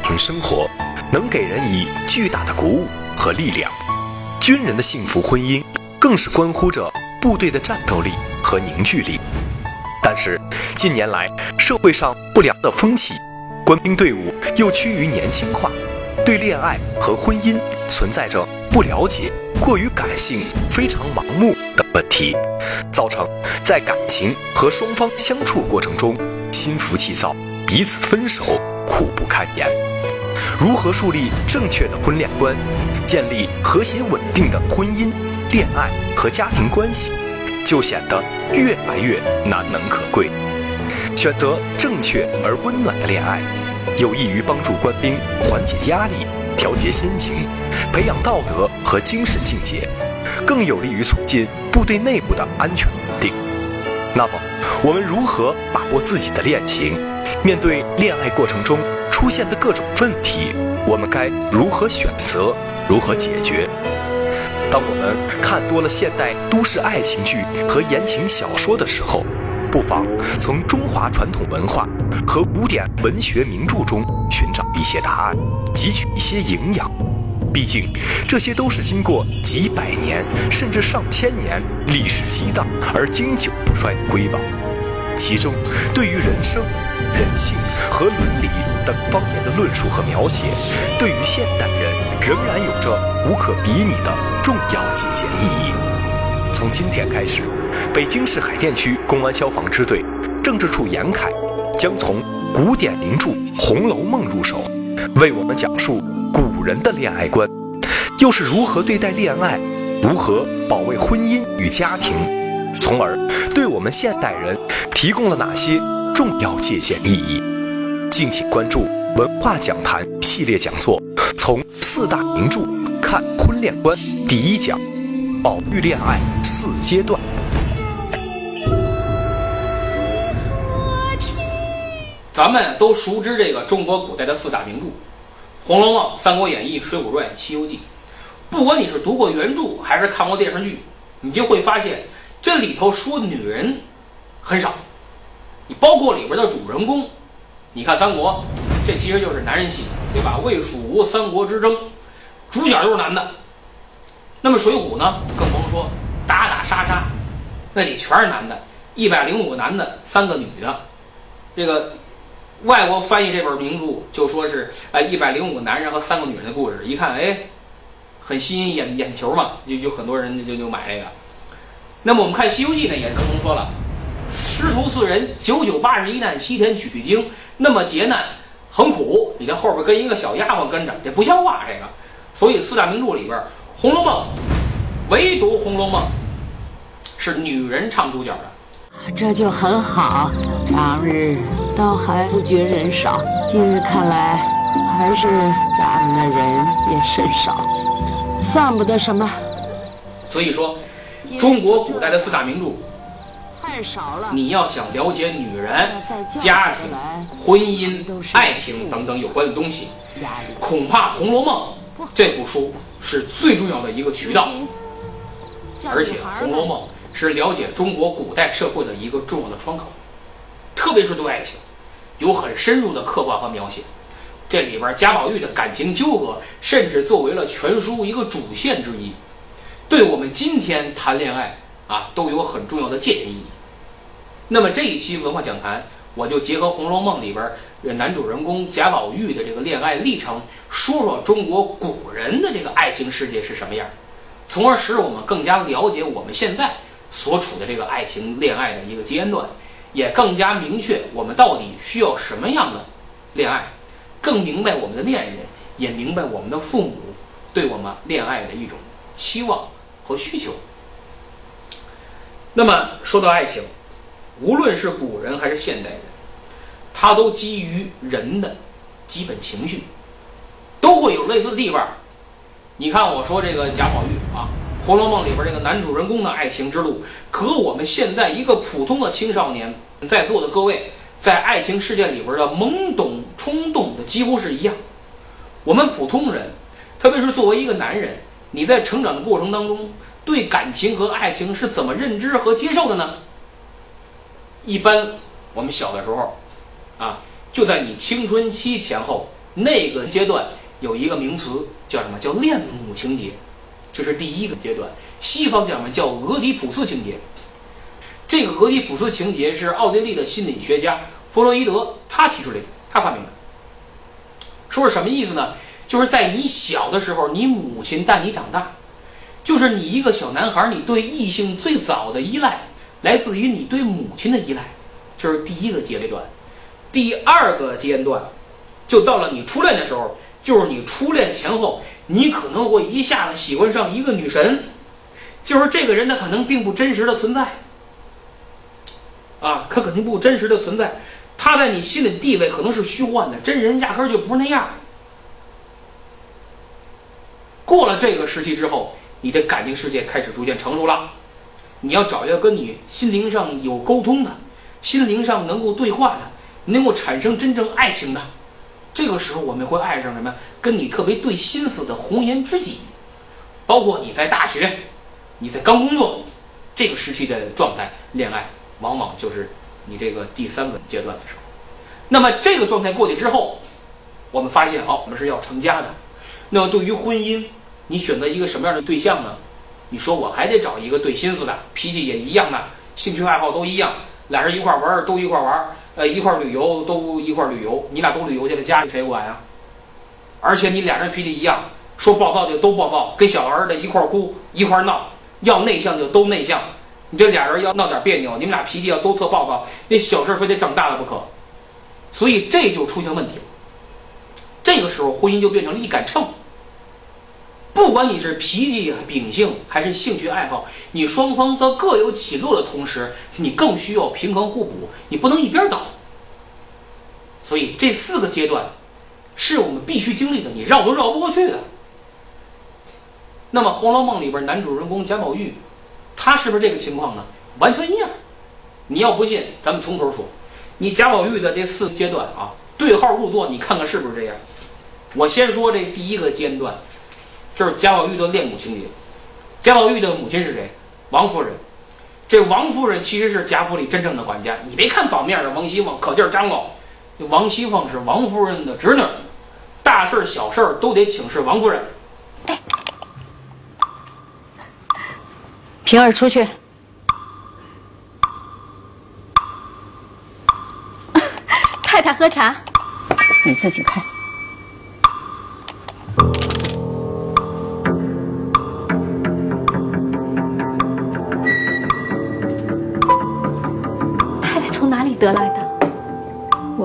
婚姻家庭生活，能给人以巨大的鼓舞和力量。军人的幸福婚姻，更是关乎着部队的战斗力和凝聚力。但是近年来，社会上不良的风气，官兵队伍又趋于年轻化，对恋爱和婚姻存在着不了解、过于感性、非常盲目等问题，造成在感情和双方相处过程中心浮气躁，彼此分手苦不堪言。如何树立正确的婚恋观，建立和谐稳定的婚姻、恋爱和家庭关系？就显得越来越难能可贵。选择正确而温暖的恋爱，有益于帮助官兵缓解压力、调节心情、培养道德和精神境界，更有利于促进部队内部的安全稳定。那么，我们如何把握自己的恋情？面对恋爱过程中出现的各种问题，我们该如何选择？如何解决？当我们看多了现代都市爱情剧和言情小说的时候，不妨从中华传统文化和古典文学名著中寻找一些答案，汲取一些营养。毕竟，这些都是经过几百年甚至上千年历史激荡而经久不衰的瑰宝。其中，对于人生、人性和伦理等方面的论述和描写，对于现代人仍然有着无可比拟的。重要借鉴意义。从今天开始，北京市海淀区公安消防支队政治处严凯将从古典名著《红楼梦》入手，为我们讲述古人的恋爱观，又是如何对待恋爱，如何保卫婚姻与家庭，从而对我们现代人提供了哪些重要借鉴意义。敬请关注文化讲坛系列讲座，从四大名著。看婚恋观第一讲，保育恋爱四阶段。咱们都熟知这个中国古代的四大名著，《红楼梦》《三国演义》《水浒传》《西游记》。不管你是读过原著还是看过电视剧，你就会发现这里头说女人很少。你包括里边的主人公，你看三国，这其实就是男人戏，对吧？魏蜀吴三国之争。主角都是男的，那么《水浒》呢，更甭说，打打杀杀，那里全是男的，一百零五个男的，三个女的。这个外国翻译这本名著就说是，哎，一百零五个男人和三个女人的故事。一看，哎，很吸引眼眼球嘛，就就很多人就就买这个。那么我们看《西游记》呢，也更甭说了，师徒四人九九八十一难西天取取经，那么劫难很苦，你在后边跟一个小丫鬟跟着，这不像话，这个。所以四大名著里边，《红楼梦》唯独《红楼梦》是女人唱主角的，这就很好。当日倒还不觉人少，今日看来还是咱们的人也甚少，算不得什么。所以说，中国古代的四大名著太少了。你要想了解女人、家庭、婚姻、爱情等等有关的东西，恐怕《红楼梦》。这部书是最重要的一个渠道，而且《红楼梦》是了解中国古代社会的一个重要的窗口，特别是对爱情，有很深入的刻画和描写。这里边贾宝玉的感情纠葛，甚至作为了全书一个主线之一，对我们今天谈恋爱啊都有很重要的借鉴意义。那么这一期文化讲坛，我就结合《红楼梦》里边。男主人公贾宝玉的这个恋爱历程，说说中国古人的这个爱情世界是什么样，从而使我们更加了解我们现在所处的这个爱情恋爱的一个阶段，也更加明确我们到底需要什么样的恋爱，更明白我们的恋人，也明白我们的父母对我们恋爱的一种期望和需求。那么说到爱情，无论是古人还是现代人。他都基于人的基本情绪，都会有类似的地方。你看，我说这个贾宝玉啊，《红楼梦》里边这个男主人公的爱情之路，和我们现在一个普通的青少年在座的各位在爱情世界里边的懵懂冲动的几乎是一样。我们普通人，特别是作为一个男人，你在成长的过程当中，对感情和爱情是怎么认知和接受的呢？一般我们小的时候。啊，就在你青春期前后那个阶段有一个名词叫什么？叫恋母情节，这是第一个阶段。西方叫什么？叫俄狄浦斯情节。这个俄狄浦斯情节是奥地利的心理学家弗洛伊德他提出来的，他发明的。说是什么意思呢？就是在你小的时候，你母亲带你长大，就是你一个小男孩，你对异性最早的依赖来自于你对母亲的依赖，这是第一个阶段。第二个阶段，就到了你初恋的时候，就是你初恋前后，你可能会一下子喜欢上一个女神，就是这个人他可能并不真实的存在，啊，他肯定不真实的存在，他在你心里地位可能是虚幻的，真人压根儿就不是那样。过了这个时期之后，你的感情世界开始逐渐成熟了，你要找一个跟你心灵上有沟通的，心灵上能够对话的。能够产生真正爱情的，这个时候我们会爱上什么？跟你特别对心思的红颜知己，包括你在大学，你在刚工作这个时期的状态，恋爱往往就是你这个第三个阶段的时候。那么这个状态过去之后，我们发现哦，我们是要成家的。那么对于婚姻，你选择一个什么样的对象呢？你说我还得找一个对心思的，脾气也一样的，兴趣爱好都一样，俩人一块玩都一块玩。呃，一块旅游都一块旅游，你俩都旅游去了，家里谁管呀？而且你俩人脾气一样，说暴躁就都暴躁，跟小儿子一块哭一块闹，要内向就都内向。你这俩人要闹点别扭，你们俩脾气要都特暴躁，那小事非得长大了不可。所以这就出现问题了。这个时候婚姻就变成了一杆秤。不管你是脾气秉性还是兴趣爱好，你双方在各有起落的同时，你更需要平衡互补，你不能一边倒。所以这四个阶段是我们必须经历的，你绕都绕不过去的。那么《红楼梦》里边男主人公贾宝玉，他是不是这个情况呢？完全一样。你要不信，咱们从头说。你贾宝玉的这四个阶段啊，对号入座，你看看是不是这样？我先说这第一个阶段。就是贾宝玉的恋母情节。贾宝玉的母亲是谁？王夫人。这王夫人其实是贾府里真正的管家。你别看表面上王熙凤可劲儿张罗，王熙凤是王夫人的侄女，大事小事都得请示王夫人。平儿出去。太太喝茶，你自己看。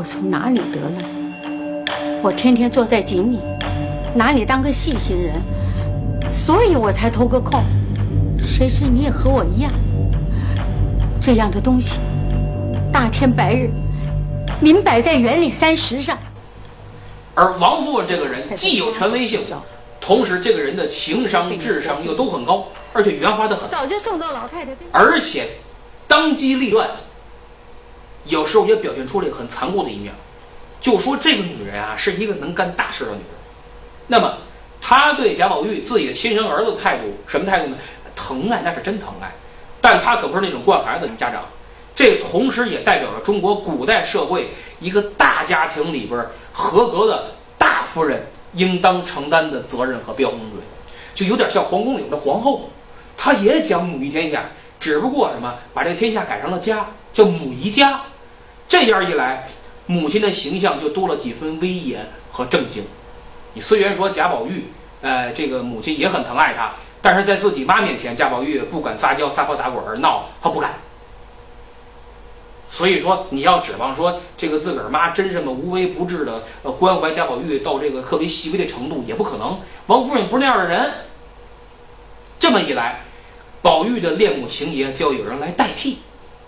从哪里得来？我天天坐在井里，拿你当个细心人？所以我才偷个空。谁知你也和我一样，这样的东西，大天白日，明摆在园里三十上。而王夫人这个人既有权威性，同时这个人的情商、智商又都很高，而且圆滑的很。早就送到老太太。而且，当机立断。有时候也表现出了很残酷的一面，就说这个女人啊是一个能干大事的女人。那么，她对贾宝玉自己的亲生儿子态度什么态度呢？疼爱那是真疼爱，但她可不是那种惯孩子的家长。这同时也代表了中国古代社会一个大家庭里边合格的大夫人应当承担的责任和标准，就有点像皇宫里的皇后，她也讲母仪天下，只不过什么把这个天下改成了家，叫母仪家。这样一来，母亲的形象就多了几分威严和正经。你虽然说贾宝玉，呃，这个母亲也很疼爱他，但是在自己妈面前，贾宝玉不敢撒娇、撒泼打滚儿、闹，他不敢。所以说，你要指望说这个自个儿妈真这么无微不至的呃关怀贾宝玉到这个特别细微的程度，也不可能。王夫人不是那样的人。这么一来，宝玉的恋母情节就要有人来代替，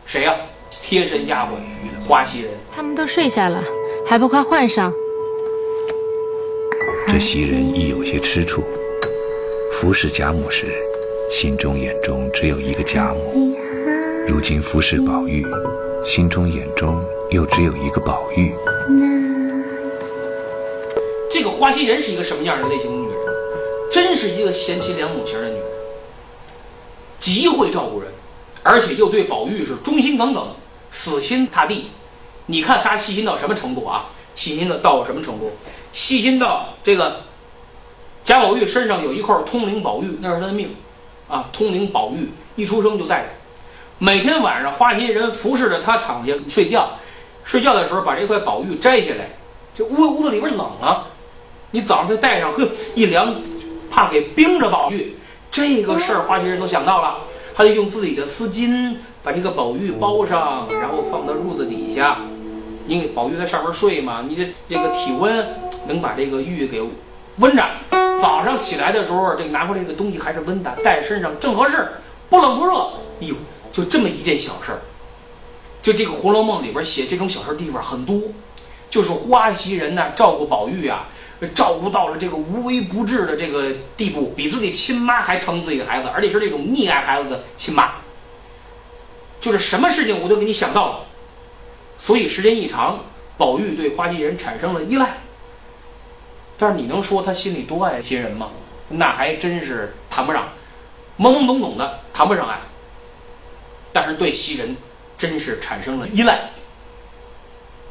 谁呀？贴身丫鬟花袭人，他们都睡下了，还不快换上？这袭人亦有些吃醋，服侍贾母时，心中眼中只有一个贾母；如今服侍宝玉，心中眼中又只有一个宝玉。这个花袭人是一个什么样的类型的女人？真是一个贤妻良母型的女人，极会照顾人，而且又对宝玉是忠心耿耿。死心塌地，你看他细心到什么程度啊？细心的到什么程度？细心到这个贾宝玉身上有一块通灵宝玉，那是他的命啊，通灵宝玉一出生就带着。每天晚上，花心人服侍着他躺下睡觉，睡觉的时候把这块宝玉摘下来，这屋屋子里边冷啊，你早上再戴上，呵，一凉，怕给冰着宝玉。这个事儿，花心人都想到了，他就用自己的丝巾把这个宝玉包上，然后放到褥子底下。因为宝玉在上面睡嘛，你的这个体温能把这个玉给温着。早上起来的时候，这个拿回来这个东西还是温的，戴身上正合适，不冷不热。哎呦，就这么一件小事儿。就这个《红楼梦》里边写这种小事地方很多，就是花袭人呢照顾宝玉啊，照顾到了这个无微不至的这个地步，比自己亲妈还疼自己的孩子，而且是那种溺爱孩子的亲妈。就是什么事情我都给你想到了。所以时间一长，宝玉对花袭人产生了依赖。但是你能说他心里多爱袭人吗？那还真是谈不上，懵懵懂懂的谈不上爱。但是对袭人，真是产生了依赖。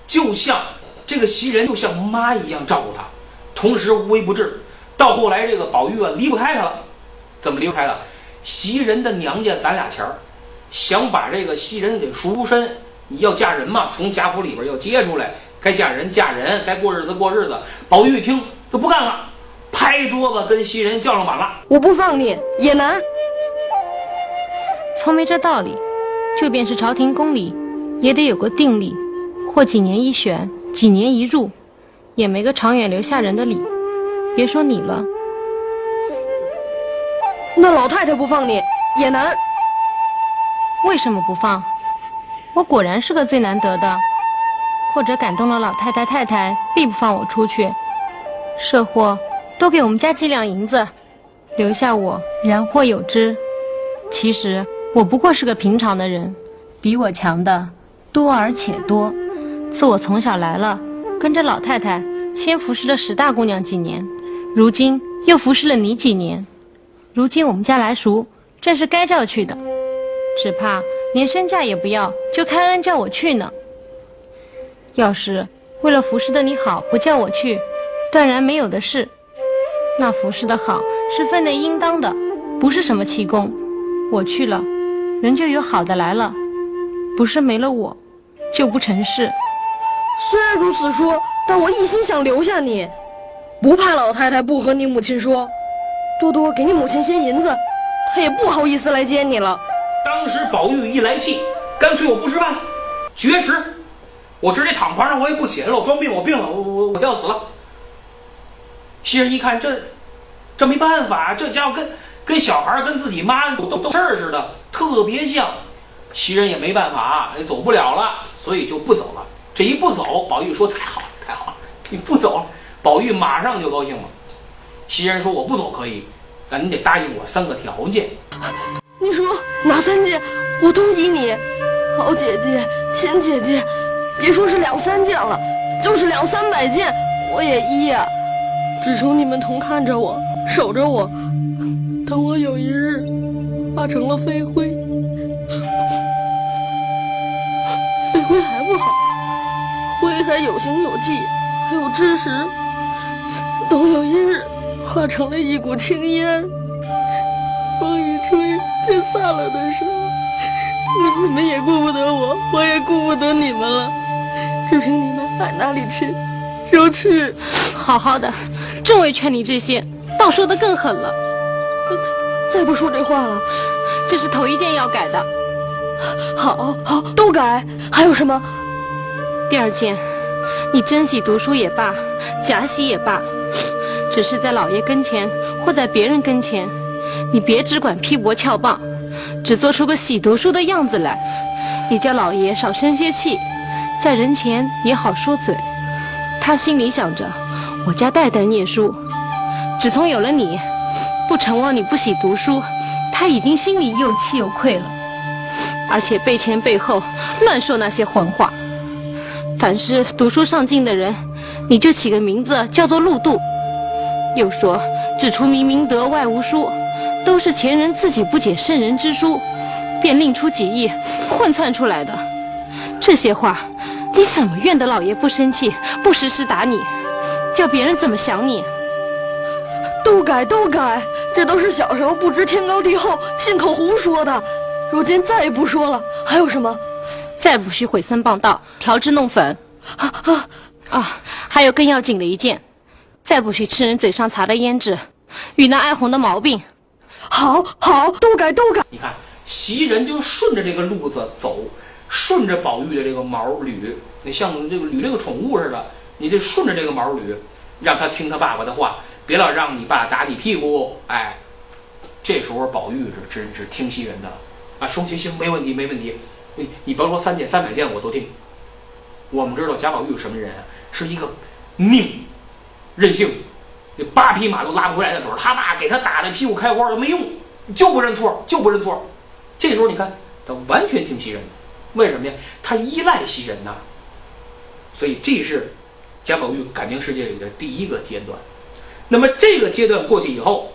就像这个袭人就像妈一样照顾他，同时无微不至。到后来这个宝玉啊离不开他了，怎么离不开了？袭人的娘家攒俩钱儿，想把这个袭人给赎身。你要嫁人嘛，从贾府里边要接出来，该嫁人嫁人，该过日子过日子。宝玉一听就不干了，拍桌子跟袭人叫上板了：“我不放你也难。从没这道理，就便是朝廷宫里，也得有个定例，或几年一选，几年一入，也没个长远留下人的理。别说你了，那老太太不放你也难。为什么不放？”我果然是个最难得的，或者感动了老太太太太，必不放我出去。社货多给我们家几两银子，留下我然或有之。其实我不过是个平常的人，比我强的多而且多。自我从小来了，跟着老太太，先服侍了史大姑娘几年，如今又服侍了你几年。如今我们家来赎，正是该叫去的，只怕。连身价也不要，就开恩叫我去呢。要是为了服侍的你好，不叫我去，断然没有的事。那服侍的好是分内应当的，不是什么奇功。我去了，人就有好的来了，不是没了我，就不成事。虽然如此说，但我一心想留下你，不怕老太太不和你母亲说，多多给你母亲些银子，她也不好意思来接你了。当时宝玉一来气，干脆我不吃饭，绝食，我直接躺床上，我也不起来了，我装病，我病了，我我我要死了。袭人一看，这这没办法，这家伙跟跟小孩跟自己妈斗斗事儿似的，特别像。袭人也没办法，也走不了了，所以就不走了。这一不走，宝玉说太好了，太好了，你不走了，宝玉马上就高兴了。袭人说我不走可以，但你得答应我三个条件。哪三件，我都依你。好姐姐、亲姐姐，别说是两三件了，就是两三百件，我也依呀。只求你们同看着我，守着我，等我有一日化成了飞灰，飞灰还不好，灰还有形有迹，还有知识，等有一日化成了一股青烟，吹。天散了的时候，你们也顾不得我，我也顾不得你们了。只凭你们爱哪里去就去。好好的，正为劝你这些，倒说的更狠了。再不说这话了，这是头一件要改的。好好都改。还有什么？第二件，你真喜读书也罢，假喜也罢，只是在老爷跟前或在别人跟前。你别只管劈帛翘棒，只做出个喜读书的样子来，也叫老爷少生些气，在人前也好说嘴。他心里想着，我家代代念书，只从有了你，不成望你不喜读书，他已经心里又气又愧了。而且背前背后乱说那些混话，凡是读书上进的人，你就起个名字叫做陆渡。又说只除明明德，外无书。都是前人自己不解圣人之书，便另出己意，混窜出来的。这些话，你怎么怨得老爷不生气，不时时打你？叫别人怎么想你？都改都改，这都是小时候不知天高地厚、信口胡说的。如今再也不说了。还有什么？再不许毁三谤道、调脂弄粉。啊啊啊！还有更要紧的一件，再不许吃人嘴上擦的胭脂，与那爱红的毛病。好，好，都改都改。你看，袭人就顺着这个路子走，顺着宝玉的这个毛捋，你像这个捋这个宠物似的，你就顺着这个毛捋，让他听他爸爸的话，别老让你爸打你屁股。哎，这时候宝玉是只只听袭人的。啊，说行行，没问题，没问题。你你甭说三件三百件，我都听。我们知道贾宝玉是什么人？是一个命、任性，这八匹马都拉不回来的时候，他爸给他打的屁股开花都没用，就不认错，就不认错。这时候你看，他完全听袭人的，为什么呀？他依赖袭人呐。所以这是贾宝玉感情世界里的第一个阶段。那么这个阶段过去以后，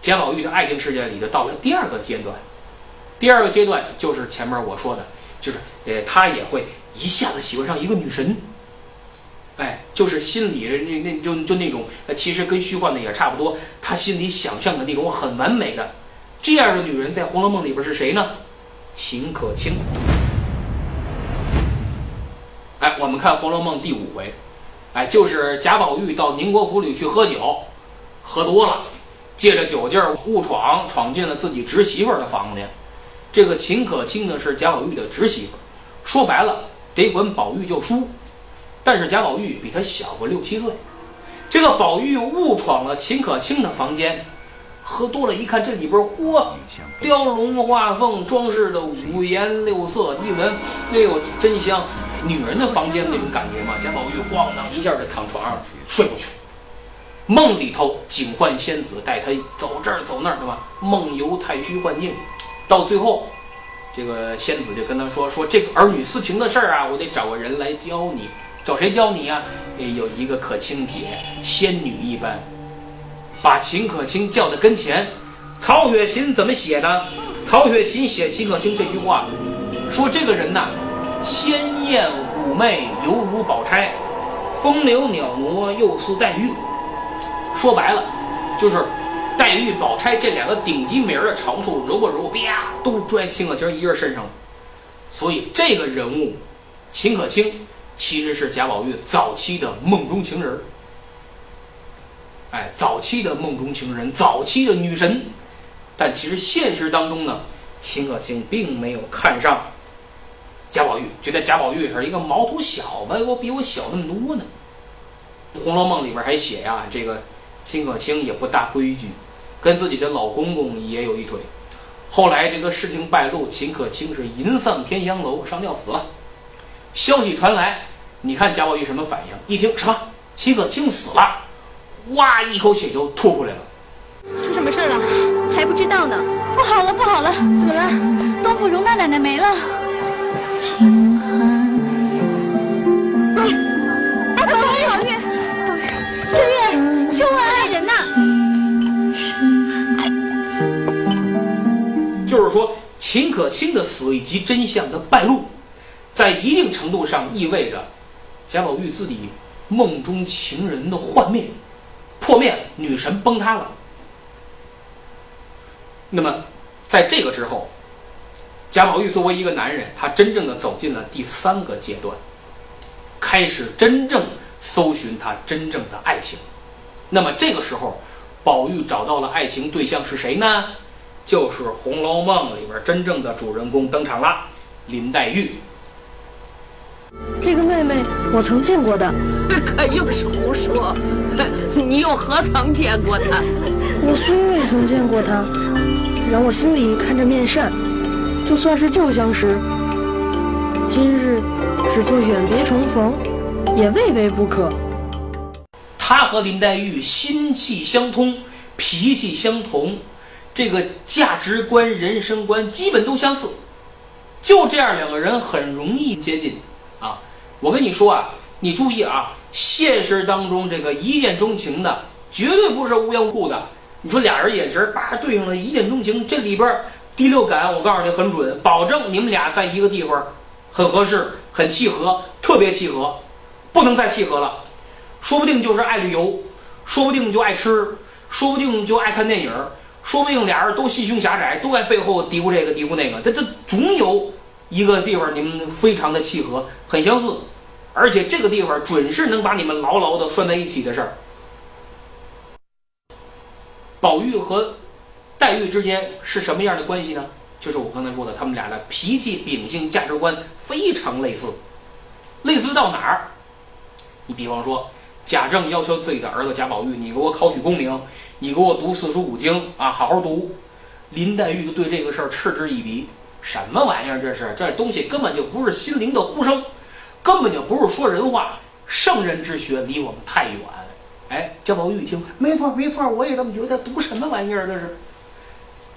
贾宝玉的爱情世界里就到了第二个阶段。第二个阶段就是前面我说的，就是呃，他也会一下子喜欢上一个女神，哎，就是心里那那就就那种，其实跟虚幻的也差不多，他心里想象的那种很完美的这样的女人，在《红楼梦》里边是谁呢？秦可卿。哎，我们看《红楼梦》第五回，哎，就是贾宝玉到宁国府里去喝酒，喝多了，借着酒劲儿误闯，闯进了自己侄媳妇的房间。这个秦可卿呢是贾宝玉的侄媳妇，说白了得管宝玉叫叔，但是贾宝玉比他小个六七岁。这个宝玉误闯了秦可卿的房间，喝多了一看这里边嚯，雕龙画凤装饰的五颜六色，一闻哎呦真香，女人的房间那种感觉嘛。贾宝玉咣当一下就躺床上睡过去，梦里头警幻仙子带他走这儿走那儿，对吧？梦游太虚幻境。到最后，这个仙子就跟他说：“说这个儿女私情的事儿啊，我得找个人来教你。找谁教你呀？有一个可卿姐，仙女一般，把秦可卿叫到跟前。曹雪芹怎么写的？曹雪芹写秦可卿这句话，说这个人呐，鲜艳妩媚，犹如宝钗，风流袅娜，又似黛玉。说白了，就是。”黛玉、宝钗这两个顶级美人的长处，揉吧揉，啪，都拽秦可卿一人身上了。所以这个人物，秦可卿其实是贾宝玉早期的梦中情人。哎，早期的梦中情人，早期的女神。但其实现实当中呢，秦可卿并没有看上贾宝玉，觉得贾宝玉是一个毛头小子，我比我小那么多呢。《红楼梦》里边还写呀，这个。秦可卿也不大规矩，跟自己的老公公也有一腿。后来这个事情败露，秦可卿是银丧天香楼，上吊死了。消息传来，你看贾宝玉什么反应？一听什么秦可卿死了，哇，一口血就吐出来了。出什么事了？还不知道呢。不好了，不好了！怎么了？东府荣大奶奶没了。就是说，秦可卿的死以及真相的败露，在一定程度上意味着贾宝玉自己梦中情人的幻灭破灭了，女神崩塌了。那么，在这个之后，贾宝玉作为一个男人，他真正的走进了第三个阶段，开始真正搜寻他真正的爱情。那么这个时候，宝玉找到了爱情对象是谁呢？就是《红楼梦》里边真正的主人公登场了，林黛玉。这个妹妹我曾见过的，可又是胡说！你又何曾见过她？我虽未曾见过她，然我心里看着面善，就算是旧相识，今日只做远别重逢，也未为不可。他和林黛玉心气相通，脾气相同。这个价值观、人生观基本都相似，就这样两个人很容易接近啊！我跟你说啊，你注意啊，现实当中这个一见钟情的绝对不是无缘无故的。你说俩人眼神叭对上了，一见钟情，这里边第六感我告诉你很准，保证你们俩在一个地方很合适、很契合、特别契合，不能再契合了。说不定就是爱旅游，说不定就爱吃，说不定就爱看电影，说不定俩人都心胸狭窄，都在背后嘀咕这个嘀咕那个。这这总有一个地方你们非常的契合，很相似，而且这个地方准是能把你们牢牢的拴在一起的事儿。宝玉和黛玉之间是什么样的关系呢？就是我刚才说的，他们俩的脾气、秉性、价值观非常类似，类似到哪儿？你比方说，贾政要求自己的儿子贾宝玉，你给我考取功名，你给我读四书五经啊，好好读。林黛玉对这个事儿嗤之以鼻，什么玩意儿？这是这东西根本就不是心灵的呼声，根本就不是说人话。圣人之学离我们太远。哎，贾宝玉一听，没错没错，我也这么觉得。读什么玩意儿？这是。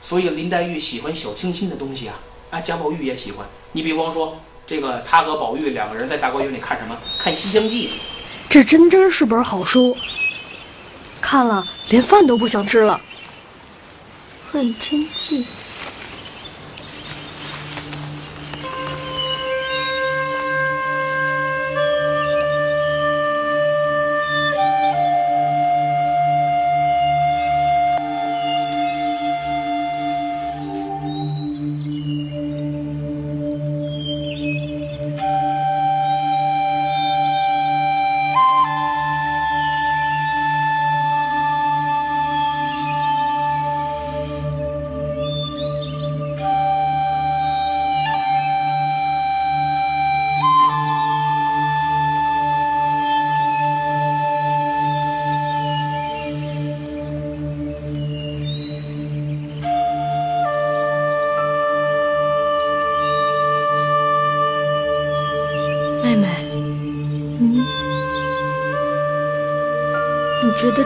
所以林黛玉喜欢小清新的东西啊，啊，贾宝玉也喜欢。你比方说，这个他和宝玉两个人在大观园里看什么？看《西厢记》。这真真是本好书，看了连饭都不想吃了。《会真记》。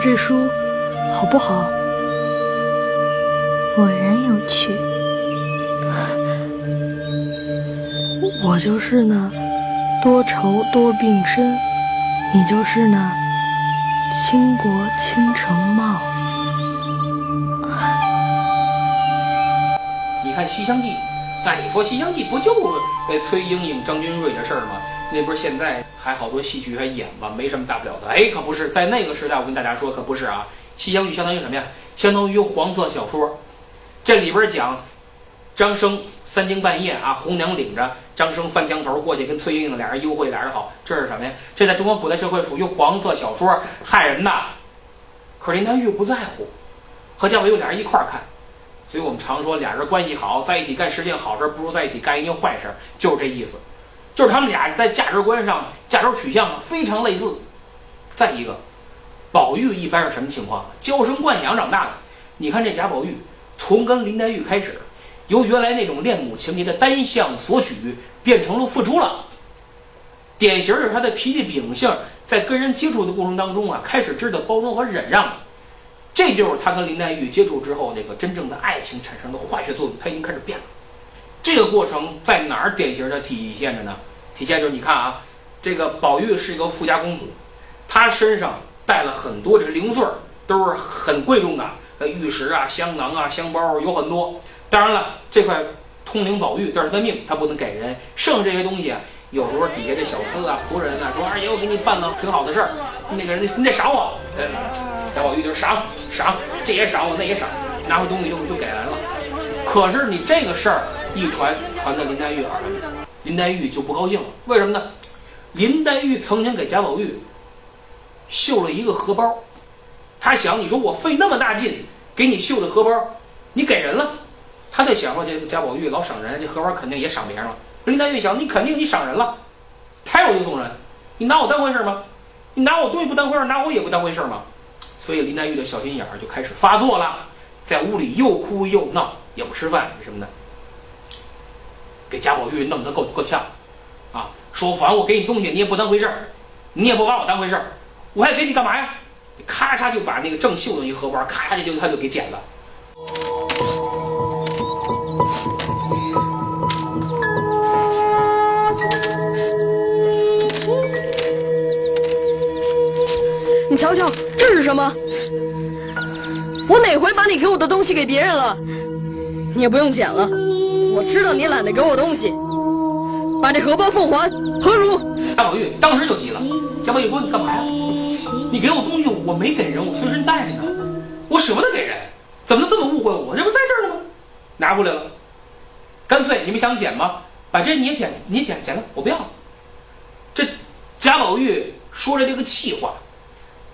觉得这书好不好？果然有趣。我就是呢多愁多病身，你就是呢倾国倾城貌。你看《西厢记》，那你说《西厢记》不就是那崔莺莺、张君瑞的事儿吗？那不是现在还好多戏曲还演吧，没什么大不了的。哎，可不是，在那个时代，我跟大家说，可不是啊。西厢记相当于什么呀？相当于黄色小说。这里边讲张生三更半夜啊，红娘领着张生翻墙头过去跟崔莺莺俩人幽会，俩人好，这是什么呀？这在中国古代社会属于黄色小说，害人的。可是林黛玉不在乎，和贾宝玉俩人一块儿看，所以我们常说俩人关系好，在一起干十件好事，不如在一起干一件坏事，就是这意思。就是他们俩在价值观上、价值取向非常类似。再一个，宝玉一般是什么情况？娇生惯养长大的。你看这贾宝玉，从跟林黛玉开始，由原来那种恋母情节的单向索取，变成了付出了。典型是他的脾气秉性，在跟人接触的过程当中啊，开始知道包容和忍让。这就是他跟林黛玉接触之后，那个真正的爱情产生的化学作用，他已经开始变了。这个过程在哪儿典型的体现着呢？体现就是你看啊，这个宝玉是一个富家公子，他身上带了很多这个零碎儿，都是很贵重的，呃，玉石啊、香囊啊、香包有很多。当然了，这块通灵宝玉这是他命，他不能给人。剩这些东西，有时候底下这小厮啊、仆人啊说：“二爷，我给你办了挺好的事儿，那个人你得赏我。”贾宝玉就赏赏，这也赏我，那也赏，拿回东西就就给来了。可是你这个事儿。一传传到林黛玉耳里，林黛玉就不高兴了。为什么呢？林黛玉曾经给贾宝玉绣了一个荷包，她想，你说我费那么大劲给你绣的荷包，你给人了，她在想说这贾宝玉老赏人，这荷包肯定也赏别人了。林黛玉想，你肯定你赏人了，拍我就送人，你拿我当回事吗？你拿我东西不当回事，拿我也不当回事吗？所以林黛玉的小心眼儿就开始发作了，在屋里又哭又闹，也不吃饭什么的。给贾宝玉弄得够够呛，啊！说反正我给你东西，你也不当回事儿，你也不把我当回事儿，我还给你干嘛呀？咔嚓就把那个正绣的一荷包，咔嚓就他就给剪了。你瞧瞧，这是什么？我哪回把你给我的东西给别人了？你也不用捡了。我知道你懒得给我东西，把这荷包奉还，何如？贾宝玉当时就急了。贾宝玉说：“你干嘛呀？你给我东西我没给人，我随身带着呢，我舍不得给人，怎么能这么误会我？这不在这儿呢吗？拿过来了，干脆你们想捡吗？把这你也捡，你也捡，捡了，我不要了。这贾宝玉说了这个气话，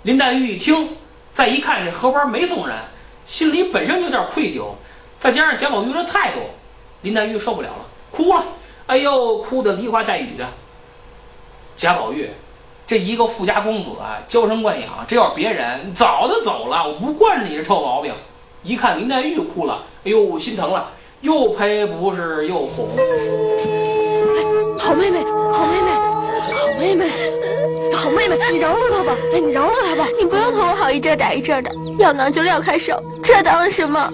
林黛玉一听，再一看这荷包没送人，心里本身有点愧疚，再加上贾宝玉这态度，林黛玉受不了了，哭了，哎呦，哭得梨花带雨的。贾宝玉，这一个富家公子啊，娇生惯养，这要是别人早就走了，我不惯着你这臭毛病。一看林黛玉哭了，哎呦，心疼了，又赔不是又哄。好妹妹，好妹妹，好妹妹，好妹妹，你饶了他吧！哎，你饶了他吧！你不用同我好一阵打一阵的，要闹就撂开手，这当了什么？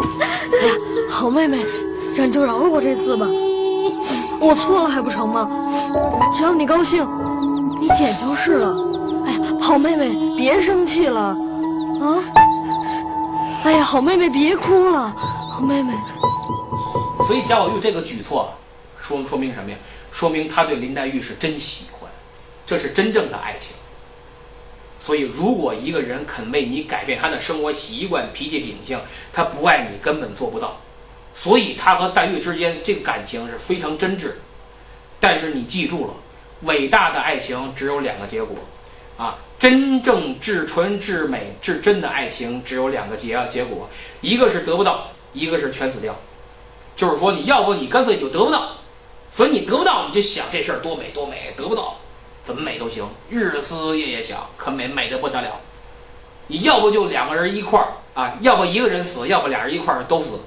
哎呀，好妹妹，那你就饶了我这次吧。我错了还不成吗？只要你高兴，你捡就是了。哎呀，好妹妹，别生气了，啊！哎呀，好妹妹，别哭了，好妹妹。所以贾宝玉这个举措，说说明什么呀？说明他对林黛玉是真喜欢，这是真正的爱情。所以，如果一个人肯为你改变他的生活习惯、脾气秉性，他不爱你根本做不到。所以，他和黛玉之间这个感情是非常真挚。但是你记住了，伟大的爱情只有两个结果，啊，真正至纯至美至真的爱情只有两个结啊结果，一个是得不到，一个是全死掉。就是说，你要不你干脆就得不到，所以你得不到，你就想这事儿多美多美，得不到怎么美都行，日思夜夜想，可美美的不得了。你要不就两个人一块儿啊，要不一个人死，要不俩人一块儿都死。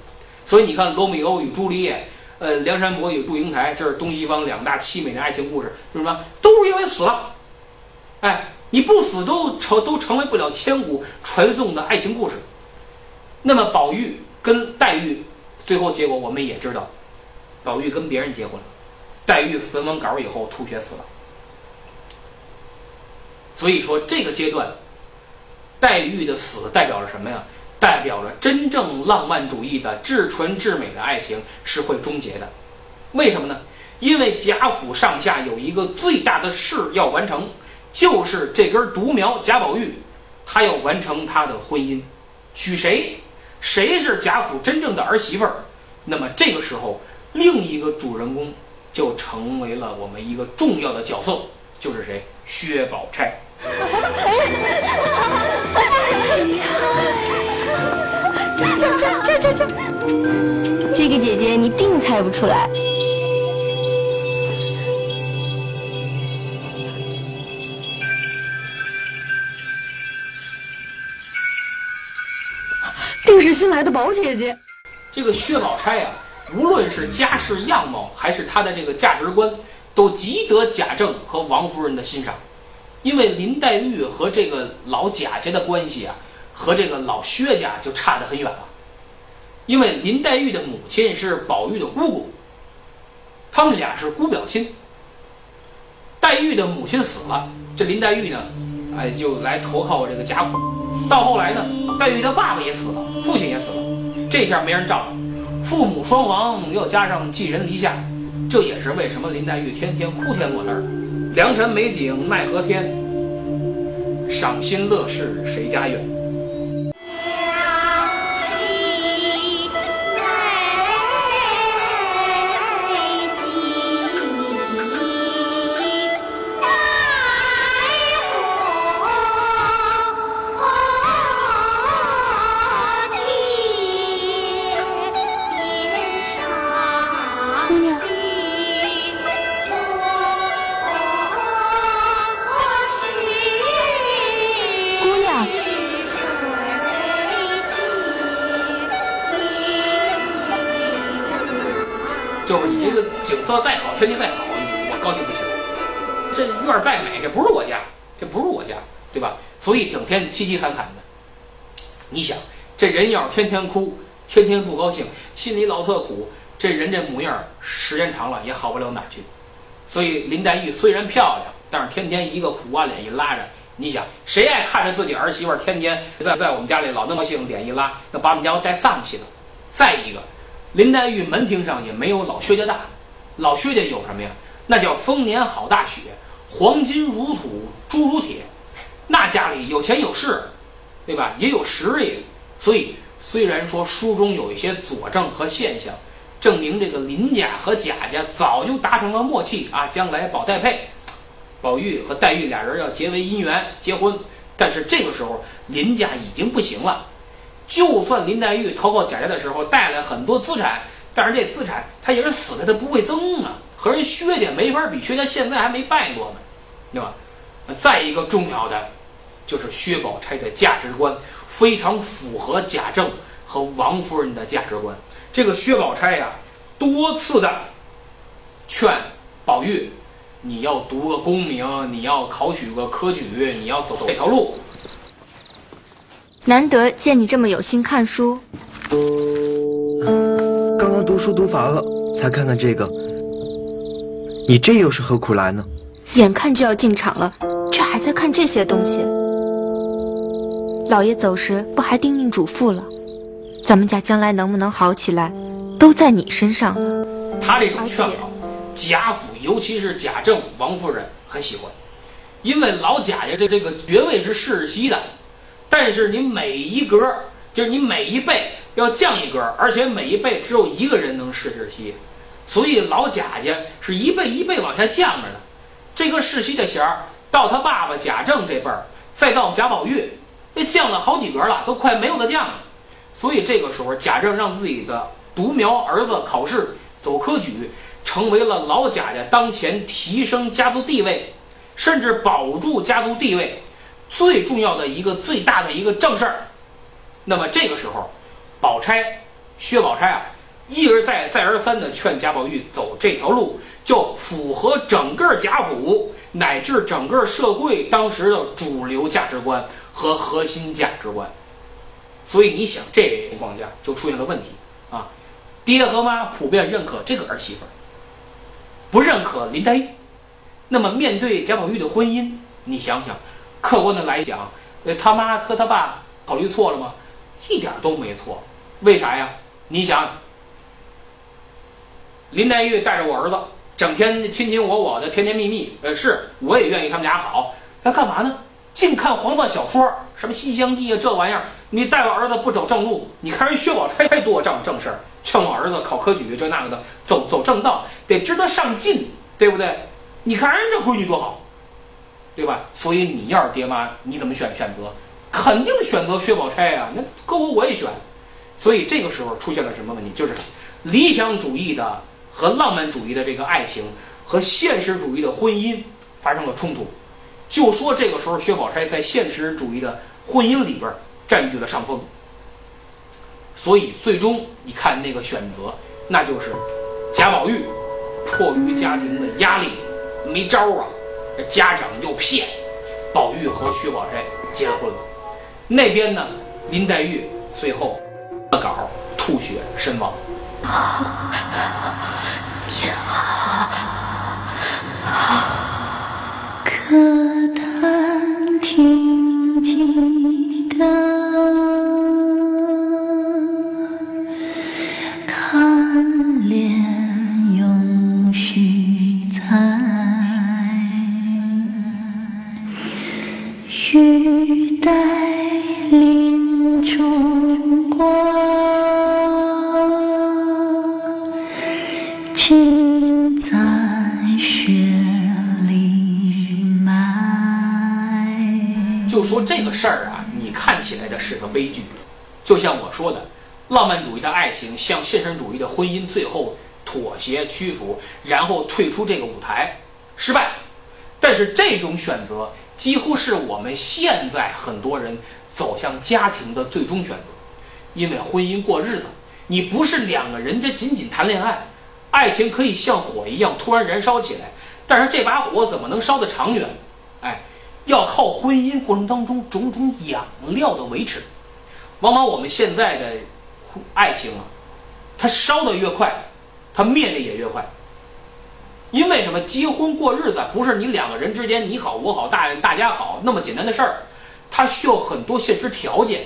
所以你看，罗密欧与朱丽叶，呃，梁山伯与祝英台，这是东西方两大凄美的爱情故事，就是什么？都是因为死了。哎，你不死都成都成为不了千古传颂的爱情故事。那么宝玉跟黛玉。最后结果我们也知道，宝玉跟别人结婚了，黛玉焚完稿以后吐血死了。所以说这个阶段，黛玉的死代表了什么呀？代表了真正浪漫主义的至纯至美的爱情是会终结的。为什么呢？因为贾府上下有一个最大的事要完成，就是这根独苗贾宝玉，他要完成他的婚姻，娶谁？谁是贾府真正的儿媳妇儿？那么这个时候，另一个主人公就成为了我们一个重要的角色，就是谁？薛宝钗。这这这这这这，这个姐姐你定猜不出来。定是新来的宝姐姐。这个薛宝钗啊，无论是家世样貌，还是她的这个价值观，都极得贾政和王夫人的欣赏。因为林黛玉和这个老贾家的关系啊，和这个老薛家就差得很远了。因为林黛玉的母亲是宝玉的姑姑，他们俩是姑表亲。黛玉的母亲死了，这林黛玉呢，哎，就来投靠这个贾府。到后来呢，黛玉的爸爸也死了，父亲也死了，这下没人照了，父母双亡，又加上寄人篱下，这也是为什么林黛玉天天哭天抹泪儿。良辰美景奈何天，赏心乐事谁家院？色再好，天气再好，我高兴不起来。这院儿再美，这不是我家，这不是我家，对吧？所以整天凄凄惨惨的。你想，这人要是天天哭，天天不高兴，心里老特苦，这人这模样时间长了也好不了哪去。所以林黛玉虽然漂亮，但是天天一个苦瓜脸一拉着，你想谁爱看着自己儿媳妇天天在在我们家里老那么性，脸一拉，那把我们家都带丧气了。再一个。林黛玉门庭上也没有老薛家大，老薛家有什么呀？那叫丰年好大雪，黄金如土，珠如铁，那家里有钱有势，对吧？也有实力，所以虽然说书中有一些佐证和现象，证明这个林家和贾家早就达成了默契啊，将来保代配，宝玉和黛玉俩人要结为姻缘结婚，但是这个时候林家已经不行了。就算林黛玉投靠贾家的时候带来很多资产，但是这资产他也是死的，他不会增啊，和人薛家没法比，薛家现在还没败过呢，对吧？再一个重要的，就是薛宝钗的价值观非常符合贾政和王夫人的价值观。这个薛宝钗呀，多次的劝宝玉，你要读个功名，你要考取个科举，你要走这条路。难得见你这么有心看书。刚刚读书读烦了，才看看这个。你这又是何苦来呢？眼看就要进场了，却还在看这些东西。老爷走时不还叮咛嘱咐了，咱们家将来能不能好起来，都在你身上了。他这种劝告，贾府尤其是贾政、王夫人很喜欢，因为老贾家这这个爵位是世袭的，但是你每一格就是你每一辈要降一格，而且每一辈只有一个人能世世袭，所以老贾家是一辈一辈往下降着的。这个世袭的衔儿到他爸爸贾政这辈儿，再到贾宝玉，那降了好几格了，都快没有的降了。所以这个时候，贾政让自己的独苗儿子考试走科举，成为了老贾家当前提升家族地位，甚至保住家族地位最重要的一个最大的一个正事儿。那么这个时候，宝钗、薛宝钗啊，一而再、再而三的劝贾宝玉走这条路。就符合整个贾府乃至整个社会当时的主流价值观和核心价值观，所以你想这情况下就出现了问题啊！爹和妈普遍认可这个儿媳妇，不认可林黛玉。那么面对贾宝玉的婚姻，你想想，客观的来讲，呃，他妈和他爸考虑错了吗？一点都没错。为啥呀？你想，林黛玉带着我儿子。整天亲亲我我的，甜甜蜜蜜。呃，是，我也愿意他们俩好。那干嘛呢？净看黄色小说，什么《西厢记》啊，这玩意儿。你带我儿子不走正路，你看人薛宝钗太多正正事儿，劝我儿子考科举，这那个的，走走正道，得值得上进，对不对？你看人这闺女多好，对吧？所以你要是爹妈，你怎么选选择？肯定选择薛宝钗啊。那搁我我也选。所以这个时候出现了什么问题？就是理想主义的。和浪漫主义的这个爱情和现实主义的婚姻发生了冲突，就说这个时候薛宝钗在现实主义的婚姻里边占据了上风，所以最终你看那个选择，那就是贾宝玉迫于家庭的压力没招儿啊，家长又骗，宝玉和薛宝钗结了婚了，那边呢林黛玉最后吐血身亡。你好，可叹听尽的，起来的是个悲剧，就像我说的，浪漫主义的爱情向现实主义的婚姻最后妥协屈服，然后退出这个舞台，失败。但是这种选择几乎是我们现在很多人走向家庭的最终选择，因为婚姻过日子，你不是两个人这仅仅谈恋爱。爱情可以像火一样突然燃烧起来，但是这把火怎么能烧得长远？要靠婚姻过程当中种种养料的维持。往往我们现在的爱情啊，它烧得越快，它灭的也越快。因为什么？结婚过日子不是你两个人之间你好我好大大家好那么简单的事儿，它需要很多现实条件。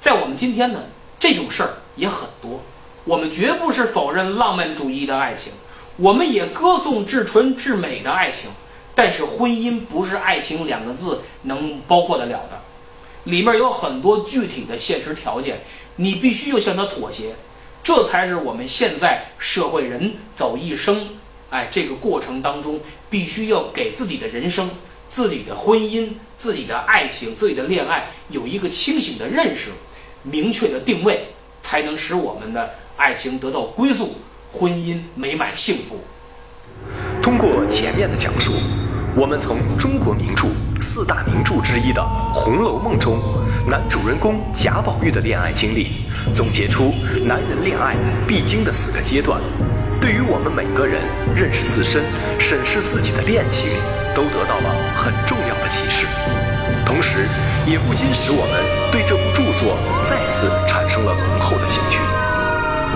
在我们今天呢，这种事儿也很多。我们绝不是否认浪漫主义的爱情，我们也歌颂至纯至美的爱情，但是婚姻不是爱情两个字能包括得了的，里面有很多具体的现实条件，你必须要向它妥协，这才是我们现在社会人走一生，哎，这个过程当中必须要给自己的人生、自己的婚姻、自己的爱情、自己的恋爱有一个清醒的认识、明确的定位，才能使我们的爱情得到归宿，婚姻美满幸福。通过前面的讲述，我们从中国名著四大名著之一的《红楼梦》中男主人公贾宝玉的恋爱经历，总结出男人恋爱必经的四个阶段，对于我们每个人认识自身、审视自己的恋情，都得到了很重要的启示。同时，也不禁使我们对这部著作再次产生了浓厚的兴趣。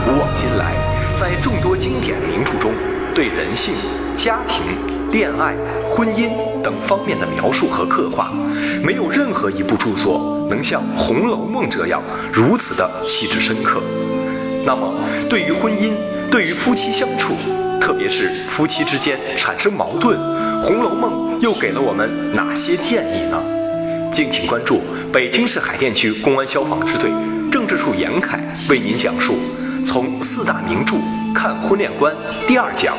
古往今来，在众多经典名著中，对人性、家庭、恋爱、婚姻等方面的描述和刻画，没有任何一部著作能像《红楼梦》这样如此的细致深刻。那么，对于婚姻，对于夫妻相处，特别是夫妻之间产生矛盾，《红楼梦》又给了我们哪些建议呢？敬请关注北京市海淀区公安消防支队政治处严凯为您讲述《从四大名著看婚恋观》第二讲：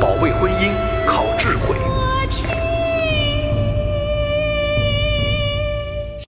保卫婚姻靠智慧。